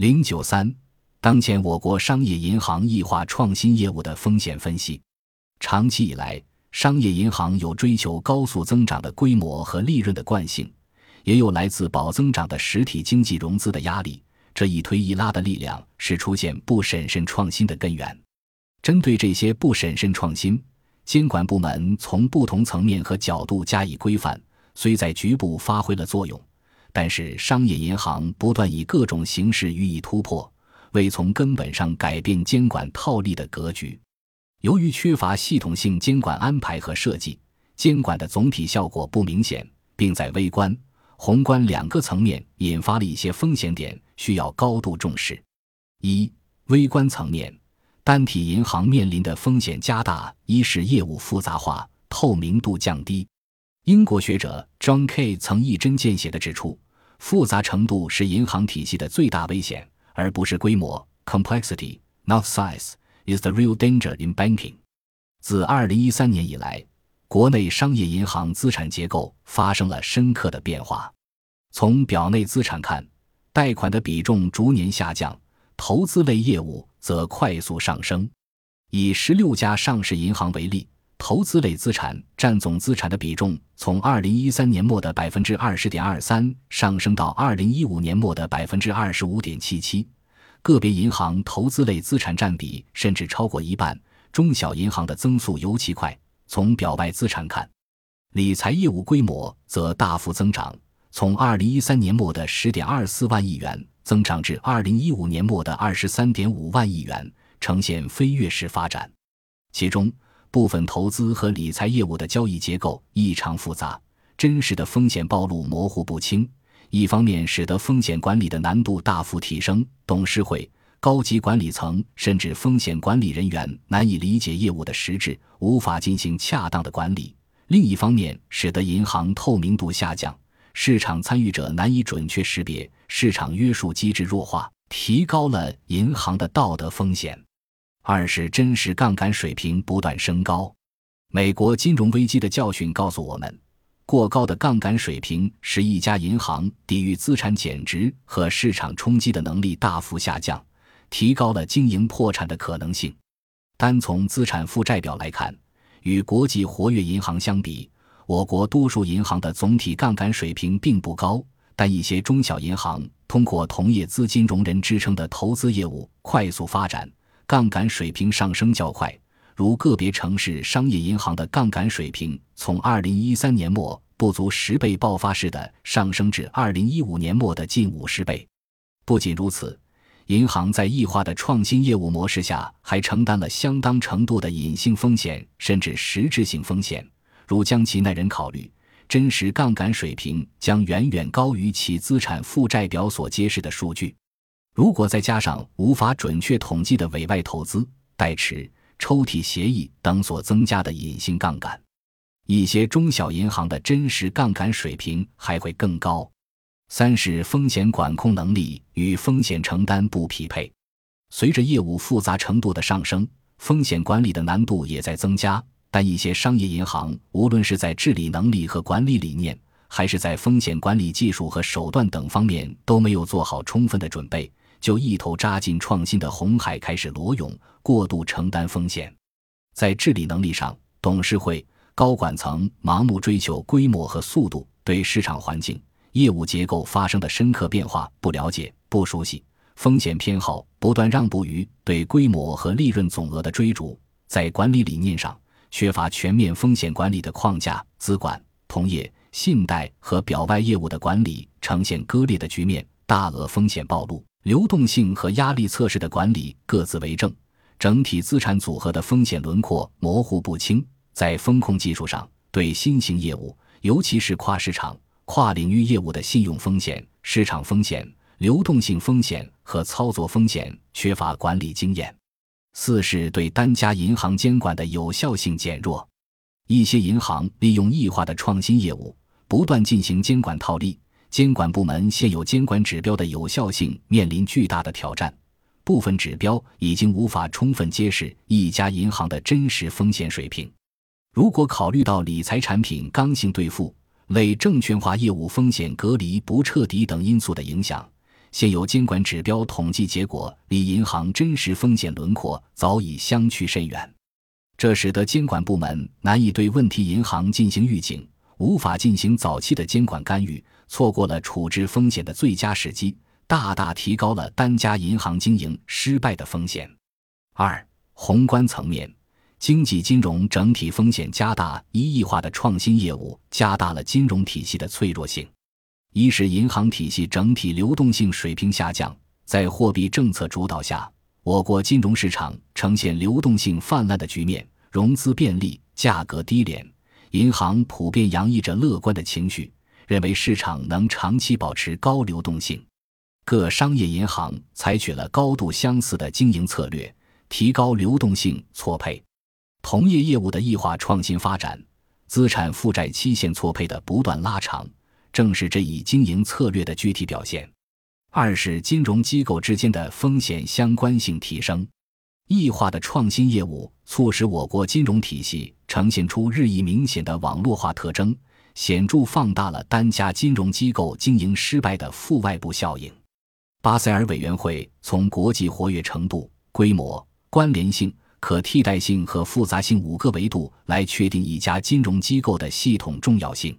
零九三，当前我国商业银行异化创新业务的风险分析。长期以来，商业银行有追求高速增长的规模和利润的惯性，也有来自保增长的实体经济融资的压力。这一推一拉的力量是出现不审慎创新的根源。针对这些不审慎创新，监管部门从不同层面和角度加以规范，虽在局部发挥了作用，但是商业银行不断以各种形式予以突破，未从根本上改变监管套利的格局。由于缺乏系统性监管安排和设计，监管的总体效果不明显，并在微观、宏观两个层面引发了一些风险点，需要高度重视。一、微观层面，单体银行面临的风险加大，一是业务复杂化、透明度降低。英国学者 John Kay 曾一针见血地指出，复杂程度是银行体系的最大危险，而不是规模 （complexity, not size）。Is the real danger in banking？自二零一三年以来，国内商业银行资产结构发生了深刻的变化。从表内资产看，贷款的比重逐年下降，投资类业务则快速上升。以十六家上市银行为例，投资类资产占总资产的比重从二零一三年末的百分之二十点二三上升到二零一五年末的百分之二十五点七七。个别银行投资类资产占比甚至超过一半，中小银行的增速尤其快。从表外资产看，理财业务规模则大幅增长，从二零一三年末的十点二四万亿元增长至二零一五年末的二十三点五万亿元，呈现飞跃式发展。其中，部分投资和理财业务的交易结构异常复杂，真实的风险暴露模糊不清。一方面使得风险管理的难度大幅提升，董事会、高级管理层甚至风险管理人员难以理解业务的实质，无法进行恰当的管理；另一方面使得银行透明度下降，市场参与者难以准确识别，市场约束机制弱化，提高了银行的道德风险。二是真实杠杆水平不断升高，美国金融危机的教训告诉我们。过高的杠杆水平使一家银行抵御资产减值和市场冲击的能力大幅下降，提高了经营破产的可能性。单从资产负债表来看，与国际活跃银行相比，我国多数银行的总体杠杆水平并不高。但一些中小银行通过同业资金容人支撑的投资业务快速发展，杠杆水平上升较快。如个别城市商业银行的杠杆水平，从二零一三年末不足十倍爆发式的上升至二零一五年末的近五十倍。不仅如此，银行在异化的创新业务模式下，还承担了相当程度的隐性风险，甚至实质性风险。如将其耐人考虑，真实杠杆水平将远远高于其资产负债表所揭示的数据。如果再加上无法准确统计的委外投资、代持。抽屉协议等所增加的隐性杠杆，一些中小银行的真实杠杆水平还会更高。三是风险管控能力与风险承担不匹配。随着业务复杂程度的上升，风险管理的难度也在增加。但一些商业银行无论是在治理能力和管理理念，还是在风险管理技术和手段等方面，都没有做好充分的准备。就一头扎进创新的红海开始裸泳，过度承担风险。在治理能力上，董事会高管层盲目追求规模和速度，对市场环境、业务结构发生的深刻变化不了解、不熟悉，风险偏好不断让步于对规模和利润总额的追逐。在管理理念上，缺乏全面风险管理的框架，资管、同业、信贷和表外业务的管理呈现割裂的局面，大额风险暴露。流动性和压力测试的管理各自为政，整体资产组合的风险轮廓模糊不清。在风控技术上，对新型业务，尤其是跨市场、跨领域业务的信用风险、市场风险、流动性风险和操作风险缺乏管理经验。四是对单家银行监管的有效性减弱，一些银行利用异化的创新业务，不断进行监管套利。监管部门现有监管指标的有效性面临巨大的挑战，部分指标已经无法充分揭示一家银行的真实风险水平。如果考虑到理财产品刚性兑付类证券化业务风险隔离不彻底等因素的影响，现有监管指标统计结果离银行真实风险轮廓早已相去甚远，这使得监管部门难以对问题银行进行预警，无法进行早期的监管干预，错过了处置风险的最佳时机，大大提高了单家银行经营失败的风险。二、宏观层面，经济金融整体风险加大，一亿化的创新业务加大了金融体系的脆弱性。一是银行体系整体流动性水平下降，在货币政策主导下，我国金融市场呈现流动性泛滥的局面，融资便利，价格低廉，银行普遍洋溢着乐观的情绪，认为市场能长期保持高流动性。各商业银行采取了高度相似的经营策略，提高流动性错配，同业业务的异化创新发展，资产负债期限错配的不断拉长。正是这一经营策略的具体表现。二是金融机构之间的风险相关性提升，异化的创新业务促使我国金融体系呈现出日益明显的网络化特征，显著放大了单家金融机构经营失败的负外部效应。巴塞尔委员会从国际活跃程度、规模、关联性、可替代性和复杂性五个维度来确定一家金融机构的系统重要性。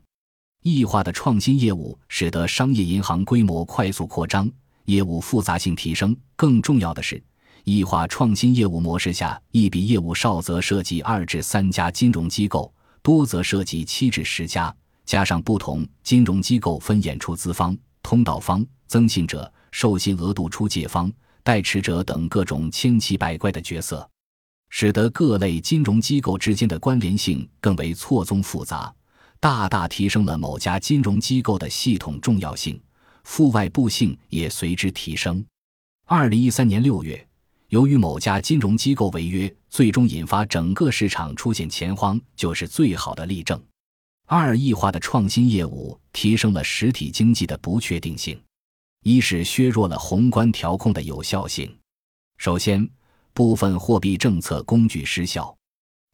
异化的创新业务使得商业银行规模快速扩张，业务复杂性提升。更重要的是，异化创新业务模式下，一笔业务少则涉及二至三家金融机构，多则涉及七至十家。加上不同金融机构分演出资方、通道方、增信者、授信额度出借方、代持者等各种千奇百怪的角色，使得各类金融机构之间的关联性更为错综复杂。大大提升了某家金融机构的系统重要性，负外部性也随之提升。二零一三年六月，由于某家金融机构违约，最终引发整个市场出现钱荒，就是最好的例证。二异化的创新业务提升了实体经济的不确定性，一是削弱了宏观调控的有效性。首先，部分货币政策工具失效。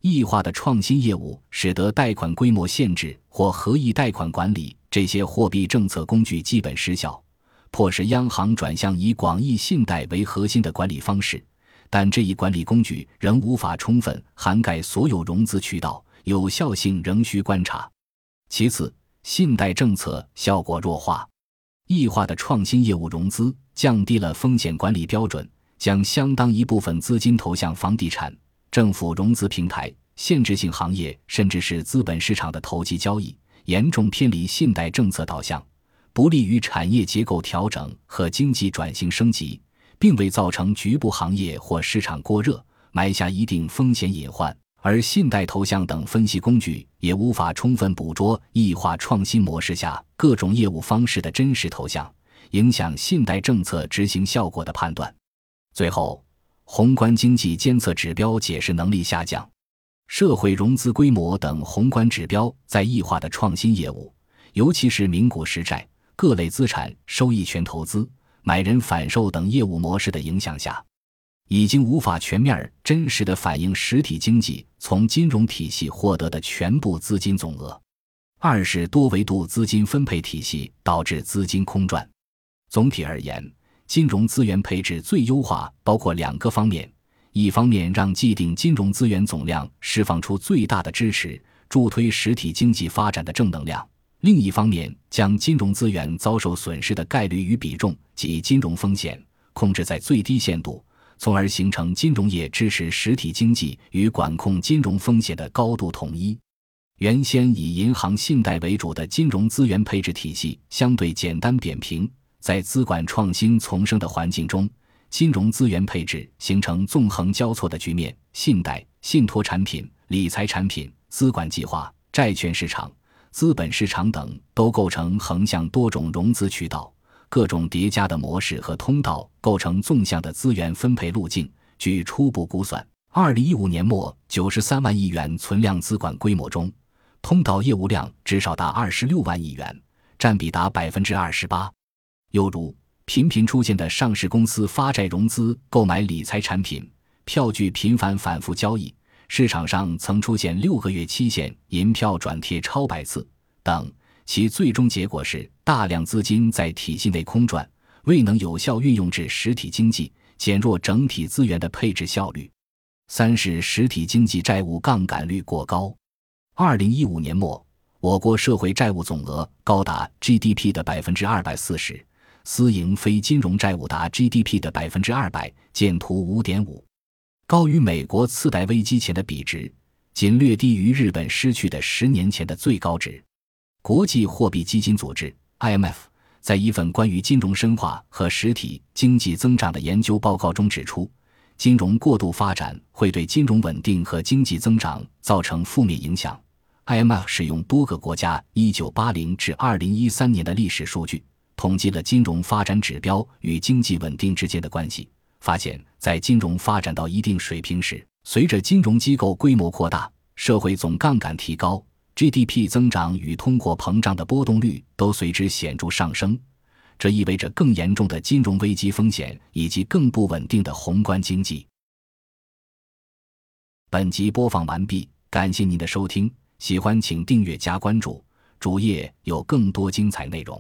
异化的创新业务使得贷款规模限制或合意贷款管理这些货币政策工具基本失效，迫使央行转向以广义信贷为核心的管理方式。但这一管理工具仍无法充分涵盖所有融资渠道，有效性仍需观察。其次，信贷政策效果弱化，异化的创新业务融资降低了风险管理标准，将相当一部分资金投向房地产。政府融资平台、限制性行业，甚至是资本市场的投机交易，严重偏离信贷政策导向，不利于产业结构调整和经济转型升级，并未造成局部行业或市场过热，埋下一定风险隐患。而信贷投向等分析工具也无法充分捕捉异化创新模式下各种业务方式的真实投向，影响信贷政策执行效果的判断。最后。宏观经济监测指标解释能力下降，社会融资规模等宏观指标在异化的创新业务，尤其是名股实债、各类资产收益权投资、买人反售等业务模式的影响下，已经无法全面真实的反映实体经济从金融体系获得的全部资金总额。二是多维度资金分配体系导致资金空转。总体而言。金融资源配置最优化包括两个方面：一方面让既定金融资源总量释放出最大的支持，助推实体经济发展的正能量；另一方面将金融资源遭受损失的概率与比重及金融风险控制在最低限度，从而形成金融业支持实体经济与管控金融风险的高度统一。原先以银行信贷为主的金融资源配置体系相对简单扁平。在资管创新丛生的环境中，金融资源配置形成纵横交错的局面，信贷、信托产品、理财产品、资管计划、债券市场、资本市场等都构成横向多种融资渠道，各种叠加的模式和通道构成纵向的资源分配路径。据初步估算，二零一五年末九十三万亿元存量资管规模中，通道业务量至少达二十六万亿元，占比达百分之二十八。又如，频频出现的上市公司发债融资、购买理财产品、票据频繁反复交易，市场上曾出现六个月期限银票转贴超百次等，其最终结果是大量资金在体系内空转，未能有效运用至实体经济，减弱整体资源的配置效率。三是实体经济债务杠杆率过高。二零一五年末，我国社会债务总额高达 GDP 的百分之二百四十，私营非金融债务达 GDP 的百分之二百，见图五点五，高于美国次贷危机前的比值，仅略低于日本失去的十年前的最高值。国际货币基金组织 （IMF） 在一份关于金融深化和实体经济增长的研究报告中指出。金融过度发展会对金融稳定和经济增长造成负面影响。IMF 使用多个国家1980至2013年的历史数据，统计了金融发展指标与经济稳定之间的关系，发现，在金融发展到一定水平时，随着金融机构规模扩大，社会总杠杆提高，GDP 增长与通货膨胀的波动率都随之显著上升。这意味着更严重的金融危机风险以及更不稳定的宏观经济。本集播放完毕，感谢您的收听，喜欢请订阅加关注，主页有更多精彩内容。